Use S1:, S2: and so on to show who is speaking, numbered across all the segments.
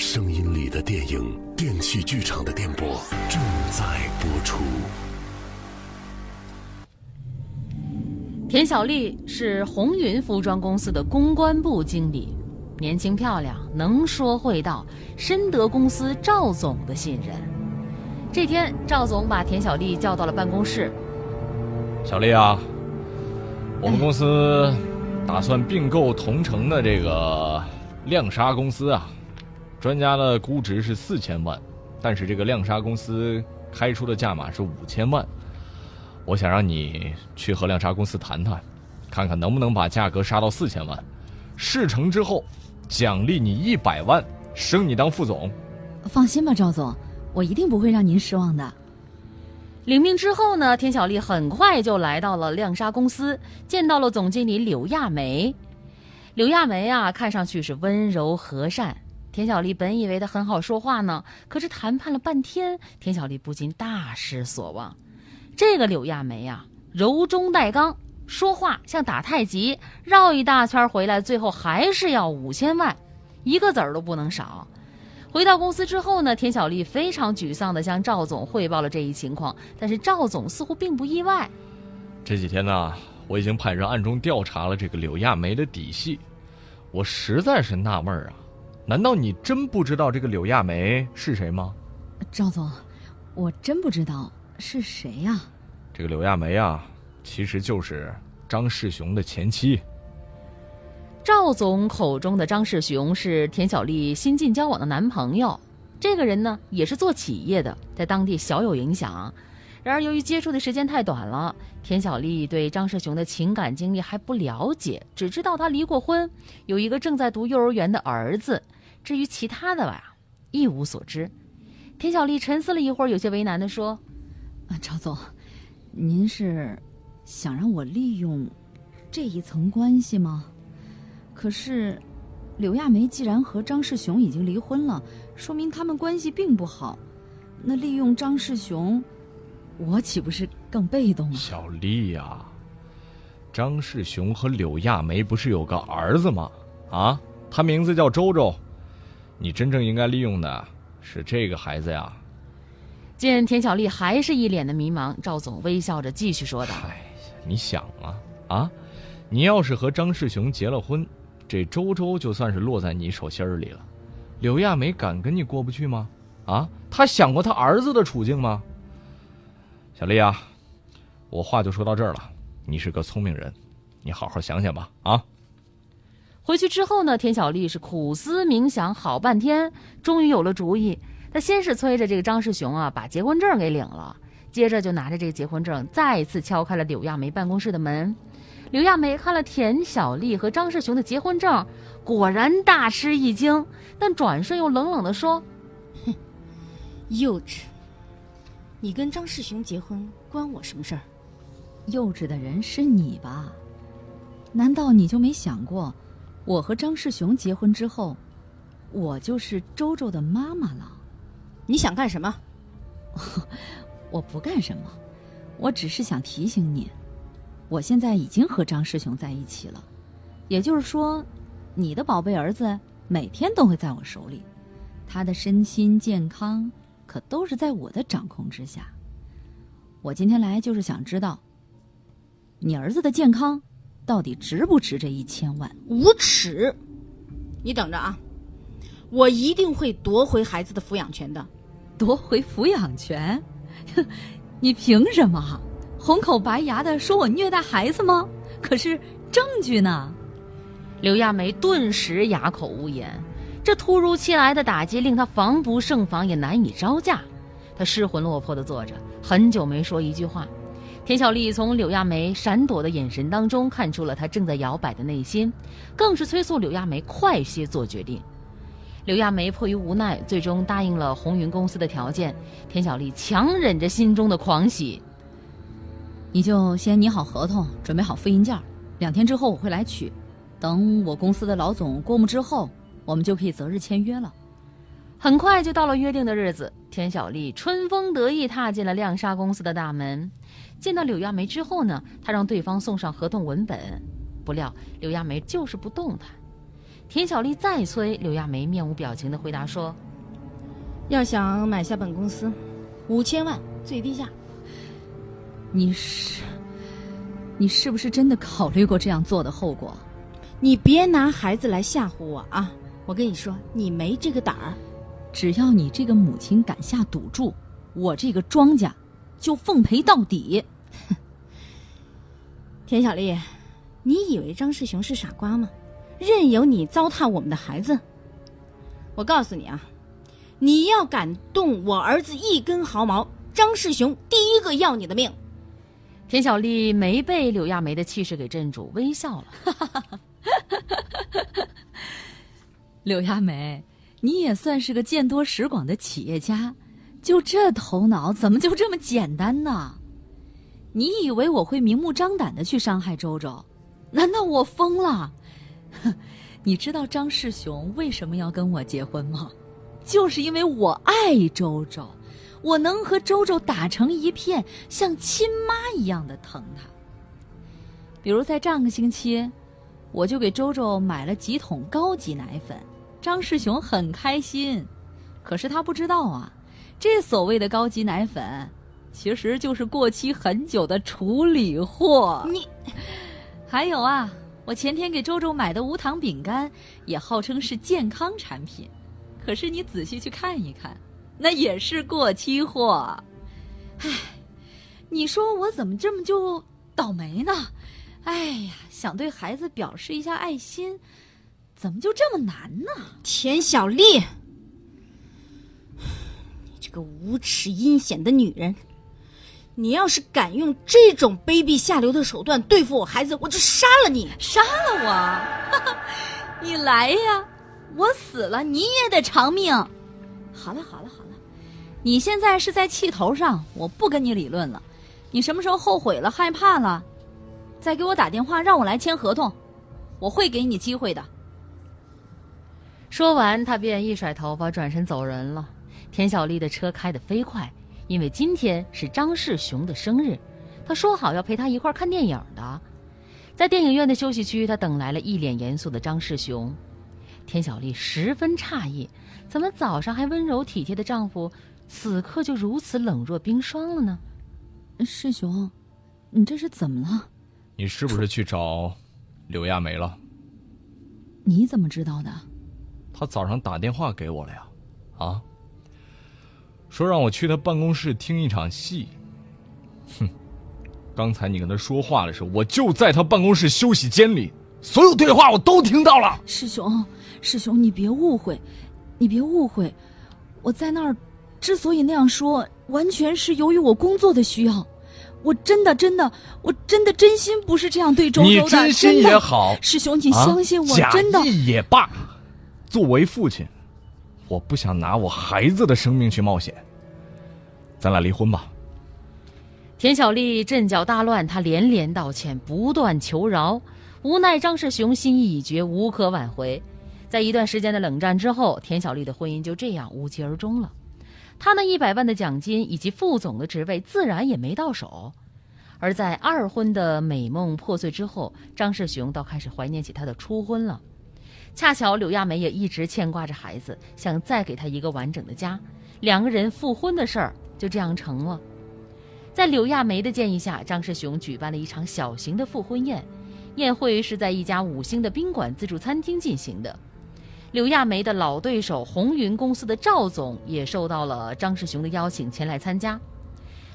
S1: 声音里的电影，电器剧场的电波正在播出。
S2: 田小丽是红云服装公司的公关部经理，年轻漂亮，能说会道，深得公司赵总的信任。这天，赵总把田小丽叫到了办公室。
S3: 小丽啊，我们公司打算并购同城的这个亮纱公司啊，专家的估值是四千万，但是这个亮沙公司开出的价码是五千万。我想让你去和亮沙公司谈谈，看看能不能把价格杀到四千万。事成之后，奖励你一百万，升你当副总。
S4: 放心吧，赵总，我一定不会让您失望的。
S2: 领命之后呢，田小丽很快就来到了亮沙公司，见到了总经理柳亚梅。柳亚梅啊，看上去是温柔和善。田小丽本以为她很好说话呢，可是谈判了半天，田小丽不禁大失所望。这个柳亚梅呀，柔中带刚，说话像打太极，绕一大圈回来，最后还是要五千万，一个子儿都不能少。回到公司之后呢，田小丽非常沮丧地向赵总汇报了这一情况，但是赵总似乎并不意外。
S3: 这几天呢，我已经派人暗中调查了这个柳亚梅的底细，我实在是纳闷啊，难道你真不知道这个柳亚梅是谁吗？
S4: 赵总，我真不知道。是谁呀？
S3: 这个柳亚梅啊，其实就是张世雄的前妻。
S2: 赵总口中的张世雄是田小丽新近交往的男朋友。这个人呢，也是做企业的，在当地小有影响。然而，由于接触的时间太短了，田小丽对张世雄的情感经历还不了解，只知道他离过婚，有一个正在读幼儿园的儿子。至于其他的吧，一无所知。田小丽沉思了一会儿，有些为难地说。
S4: 啊，赵总，您是想让我利用这一层关系吗？可是柳亚梅既然和张世雄已经离婚了，说明他们关系并不好。那利用张世雄，我岂不是更被动了？
S3: 小丽呀，张世雄和柳亚梅不是有个儿子吗？啊，他名字叫周周。你真正应该利用的是这个孩子呀。
S2: 见田小丽还是一脸的迷茫，赵总微笑着继续说道：“
S3: 哎呀，你想啊啊，你要是和张世雄结了婚，这周周就算是落在你手心里了。柳亚梅敢跟你过不去吗？啊，他想过他儿子的处境吗？小丽啊，我话就说到这儿了。你是个聪明人，你好好想想吧。啊。”
S2: 回去之后呢，田小丽是苦思冥想好半天，终于有了主意。她先是催着这个张世雄啊把结婚证给领了，接着就拿着这个结婚证再次敲开了柳亚梅办公室的门。柳亚梅看了田小丽和张世雄的结婚证，果然大吃一惊，但转瞬又冷冷地说：“
S5: 哼，幼稚！你跟张世雄结婚关我什么事儿？
S4: 幼稚的人是你吧？难道你就没想过，我和张世雄结婚之后，我就是周周的妈妈了？”
S5: 你想干什么？
S4: 我不干什么，我只是想提醒你，我现在已经和张世雄在一起了，也就是说，你的宝贝儿子每天都会在我手里，他的身心健康可都是在我的掌控之下。我今天来就是想知道，你儿子的健康到底值不值这一千万？
S5: 无耻！你等着啊，我一定会夺回孩子的抚养权的。
S4: 夺回抚养权？你凭什么红口白牙的说我虐待孩子吗？可是证据呢？
S2: 刘亚梅顿时哑口无言。这突如其来的打击令她防不胜防，也难以招架。她失魂落魄的坐着，很久没说一句话。田小丽从柳亚梅闪躲的眼神当中看出了她正在摇摆的内心，更是催促柳亚梅快些做决定。柳亚梅迫于无奈，最终答应了红云公司的条件。田小丽强忍着心中的狂喜，
S4: 你就先拟好合同，准备好复印件，两天之后我会来取。等我公司的老总过目之后，我们就可以择日签约了。
S2: 很快就到了约定的日子，田小丽春风得意踏进了亮沙公司的大门。见到柳亚梅之后呢，她让对方送上合同文本，不料柳亚梅就是不动弹。田小丽再催，柳亚梅面无表情的回答说：“
S5: 要想买下本公司，五千万最低价。
S4: 你是，你是不是真的考虑过这样做的后果？
S5: 你别拿孩子来吓唬我啊！我跟你说，你没这个胆儿。
S4: 只要你这个母亲敢下赌注，我这个庄家就奉陪到底。
S5: 田小丽，你以为张世雄是傻瓜吗？任由你糟蹋我们的孩子？我告诉你啊，你要敢动我儿子一根毫毛，张世雄第一个要你的命。
S2: 田小丽没被柳亚梅的气势给镇住，微笑了。
S4: 柳亚梅，你也算是个见多识广的企业家，就这头脑，怎么就这么简单呢？你以为我会明目张胆的去伤害周周？难道我疯了？哼 你知道张世雄为什么要跟我结婚吗？就是因为我爱周周，我能和周周打成一片，像亲妈一样的疼他。比如在上个星期，我就给周周买了几桶高级奶粉。张世雄很开心，可是他不知道啊，这所谓的高级奶粉，其实就是过期很久的处理货。
S5: 你，
S4: 还有啊，我前天给周周买的无糖饼干，也号称是健康产品，可是你仔细去看一看，那也是过期货。唉，你说我怎么这么就倒霉呢？哎呀，想对孩子表示一下爱心。怎么就这么难呢？
S5: 田小丽，你这个无耻阴险的女人！你要是敢用这种卑鄙下流的手段对付我孩子，我就杀了你！
S4: 杀了我！你来呀！我死了你也得偿命！好了好了好了，你现在是在气头上，我不跟你理论了。你什么时候后悔了、害怕了，再给我打电话，让我来签合同，我会给你机会的。
S2: 说完，他便一甩头发，转身走人了。田小丽的车开得飞快，因为今天是张世雄的生日，他说好要陪他一块看电影的。在电影院的休息区，他等来了一脸严肃的张世雄。田小丽十分诧异，怎么早上还温柔体贴的丈夫，此刻就如此冷若冰霜了呢？
S4: 世雄，你这是怎么了？
S3: 你是不是去找柳亚梅了？
S4: 你怎么知道的？
S3: 他早上打电话给我了呀，啊，说让我去他办公室听一场戏。哼，刚才你跟他说话的时候，我就在他办公室休息间里，所有对话我都听到了。
S4: 师兄，师兄，你别误会，你别误会，我在那儿之所以那样说，完全是由于我工作的需要。我真的真的，我真的真心不是这样对周周的。
S3: 你真心也好，
S4: 师兄，你相信我，真的。
S3: 也罢。作为父亲，我不想拿我孩子的生命去冒险。咱俩离婚吧。
S2: 田小丽阵脚大乱，她连连道歉，不断求饶。无奈张世雄心意已决，无可挽回。在一段时间的冷战之后，田小丽的婚姻就这样无疾而终了。他那一百万的奖金以及副总的职位，自然也没到手。而在二婚的美梦破碎之后，张世雄倒开始怀念起他的初婚了。恰巧柳亚梅也一直牵挂着孩子，想再给他一个完整的家，两个人复婚的事儿就这样成了。在柳亚梅的建议下，张世雄举办了一场小型的复婚宴，宴会是在一家五星的宾馆自助餐厅进行的。柳亚梅的老对手红云公司的赵总也受到了张世雄的邀请前来参加。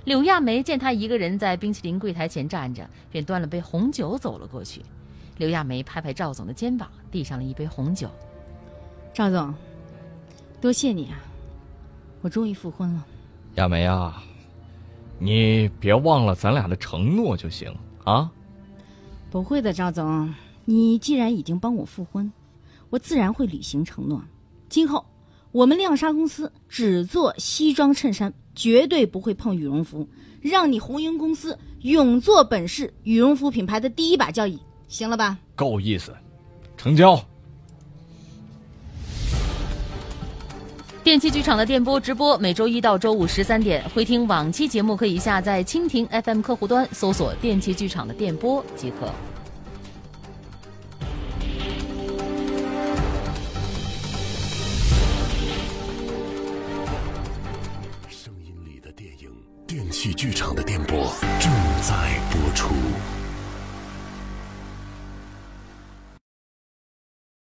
S2: 柳亚梅见他一个人在冰淇淋柜台前站着，便端了杯红酒走了过去。刘亚梅拍拍赵总的肩膀，递上了一杯红酒。
S5: 赵总，多谢你啊！我终于复婚了。
S3: 亚梅啊，你别忘了咱俩的承诺就行啊。
S5: 不会的，赵总，你既然已经帮我复婚，我自然会履行承诺。今后我们亮纱公司只做西装衬衫，绝对不会碰羽绒服，让你红云公司永做本市羽绒服品牌的第一把交椅。行了吧？
S3: 够意思，成交。
S2: 电器剧场的电波直播每周一到周五十三点，回听往期节目可以下载蜻蜓 FM 客户端，搜索“电器剧场的电波”即可。
S1: 声音里的电影，电器剧场的电波正在播出。